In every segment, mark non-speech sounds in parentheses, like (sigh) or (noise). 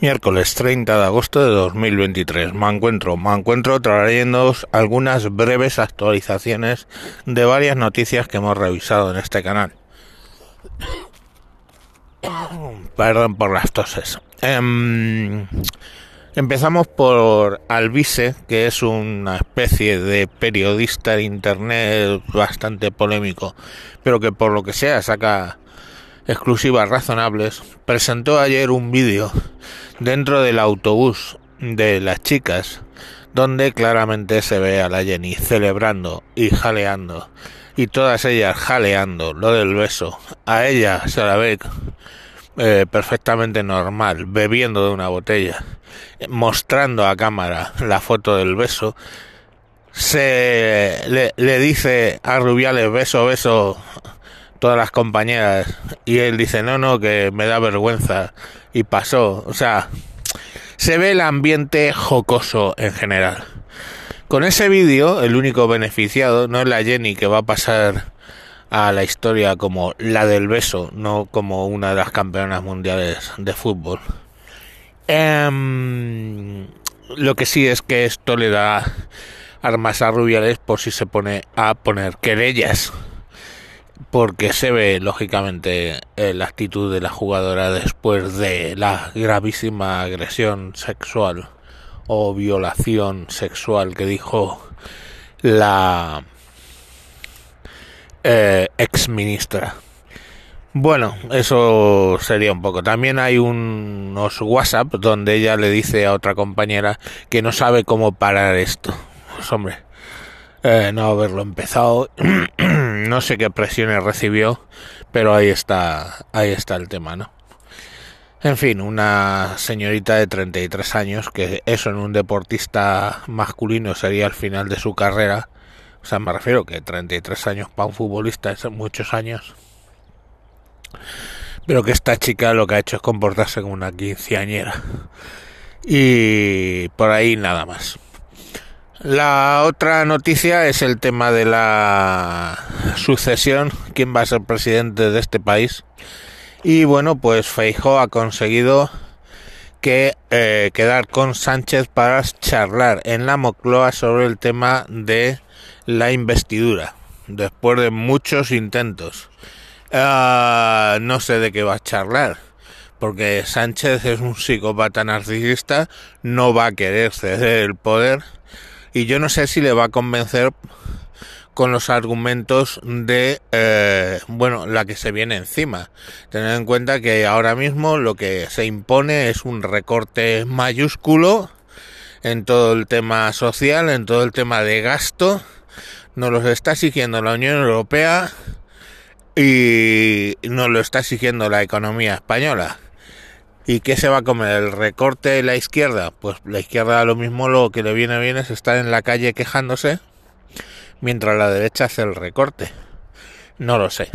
Miércoles 30 de agosto de 2023. Me encuentro, me encuentro trayendo algunas breves actualizaciones de varias noticias que hemos revisado en este canal. (coughs) Perdón por las toses. Em, empezamos por Alvise, que es una especie de periodista de internet bastante polémico, pero que por lo que sea saca exclusivas razonables, presentó ayer un vídeo dentro del autobús de las chicas, donde claramente se ve a la Jenny celebrando y jaleando, y todas ellas jaleando lo del beso. A ella se la ve eh, perfectamente normal, bebiendo de una botella, mostrando a cámara la foto del beso. Se le, le dice a Rubiales beso, beso todas las compañeras y él dice no no que me da vergüenza y pasó. O sea se ve el ambiente jocoso en general. Con ese vídeo el único beneficiado no es la Jenny que va a pasar a la historia como la del beso no como una de las campeonas mundiales de fútbol. Em, lo que sí es que esto le da armas a Rubiales por si se pone a poner querellas porque se ve lógicamente eh, la actitud de la jugadora después de la gravísima agresión sexual o violación sexual que dijo la eh, ex ministra. Bueno, eso sería un poco. También hay unos WhatsApp donde ella le dice a otra compañera que no sabe cómo parar esto. Pues hombre, eh, no haberlo empezado. (clears throat) no sé qué presiones recibió, pero ahí está, ahí está el tema, ¿no? En fin, una señorita de 33 años, que eso en un deportista masculino sería el final de su carrera. O sea, me refiero que 33 años para un futbolista es muchos años. Pero que esta chica lo que ha hecho es comportarse como una quinceañera. Y por ahí nada más. La otra noticia es el tema de la sucesión, quién va a ser presidente de este país. Y bueno, pues Feijo ha conseguido que eh, quedar con Sánchez para charlar en la Mocloa sobre el tema de la investidura, después de muchos intentos. Ah, no sé de qué va a charlar, porque Sánchez es un psicópata narcisista, no va a querer ceder el poder y yo no sé si le va a convencer con los argumentos de eh, bueno la que se viene encima. Tener en cuenta que ahora mismo lo que se impone es un recorte mayúsculo en todo el tema social en todo el tema de gasto. Nos lo está exigiendo la Unión Europea y nos lo está exigiendo la economía española ¿Y qué se va a comer? ¿El recorte de la izquierda? Pues la izquierda lo mismo lo que le viene bien es estar en la calle quejándose, mientras la derecha hace el recorte. No lo sé.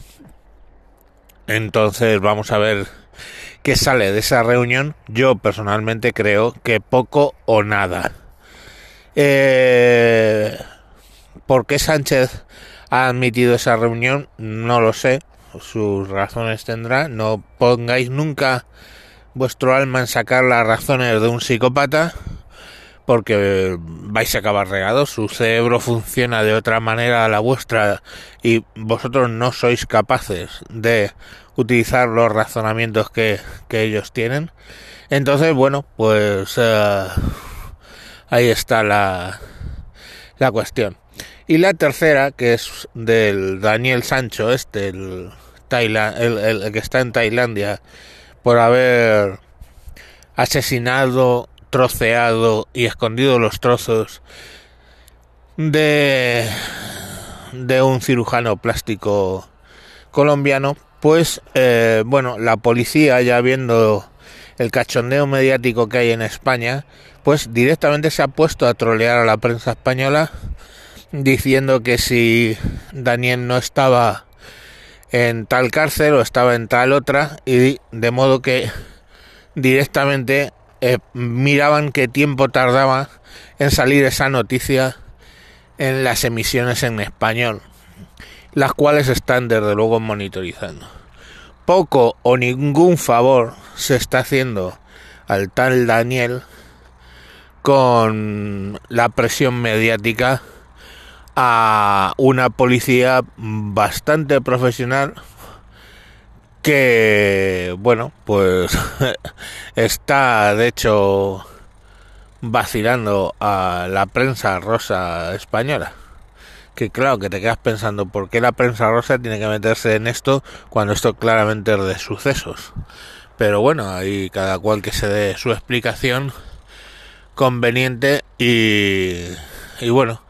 Entonces vamos a ver qué sale de esa reunión. Yo personalmente creo que poco o nada. Eh, ¿Por qué Sánchez ha admitido esa reunión? No lo sé. Sus razones tendrá. No pongáis nunca vuestro alma en sacar las razones de un psicópata porque vais a acabar regados, su cerebro funciona de otra manera a la vuestra y vosotros no sois capaces de utilizar los razonamientos que, ellos tienen. Entonces, bueno, pues eh, ahí está la, la cuestión. Y la tercera, que es del Daniel Sancho, este, el, el que está en Tailandia, por haber asesinado, troceado y escondido los trozos de, de un cirujano plástico colombiano, pues eh, bueno, la policía ya viendo el cachondeo mediático que hay en España, pues directamente se ha puesto a trolear a la prensa española diciendo que si Daniel no estaba en tal cárcel o estaba en tal otra y de modo que directamente eh, miraban qué tiempo tardaba en salir esa noticia en las emisiones en español, las cuales están desde luego monitorizando. Poco o ningún favor se está haciendo al tal Daniel con la presión mediática a una policía bastante profesional que, bueno, pues (laughs) está de hecho vacilando a la prensa rosa española. Que claro, que te quedas pensando, ¿por qué la prensa rosa tiene que meterse en esto cuando esto claramente es de sucesos? Pero bueno, ahí cada cual que se dé su explicación conveniente y, y bueno,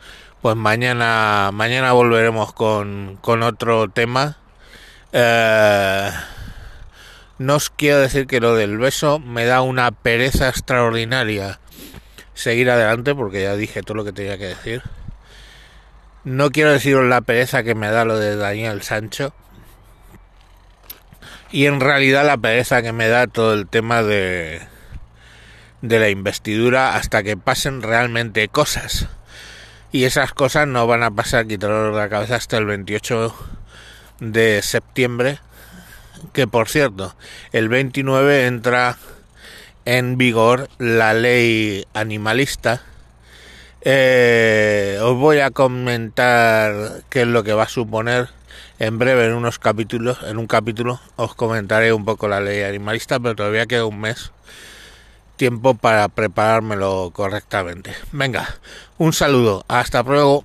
pues mañana, mañana volveremos con, con otro tema. Eh, no os quiero decir que lo del beso me da una pereza extraordinaria seguir adelante porque ya dije todo lo que tenía que decir. No quiero deciros la pereza que me da lo de Daniel Sancho. Y en realidad la pereza que me da todo el tema de, de la investidura hasta que pasen realmente cosas y esas cosas no van a pasar quitarlo la cabeza hasta el 28 de septiembre que por cierto el 29 entra en vigor la ley animalista. Eh, os voy a comentar qué es lo que va a suponer en breve en unos capítulos en un capítulo os comentaré un poco la ley animalista pero todavía queda un mes tiempo para preparármelo correctamente. Venga, un saludo, hasta luego.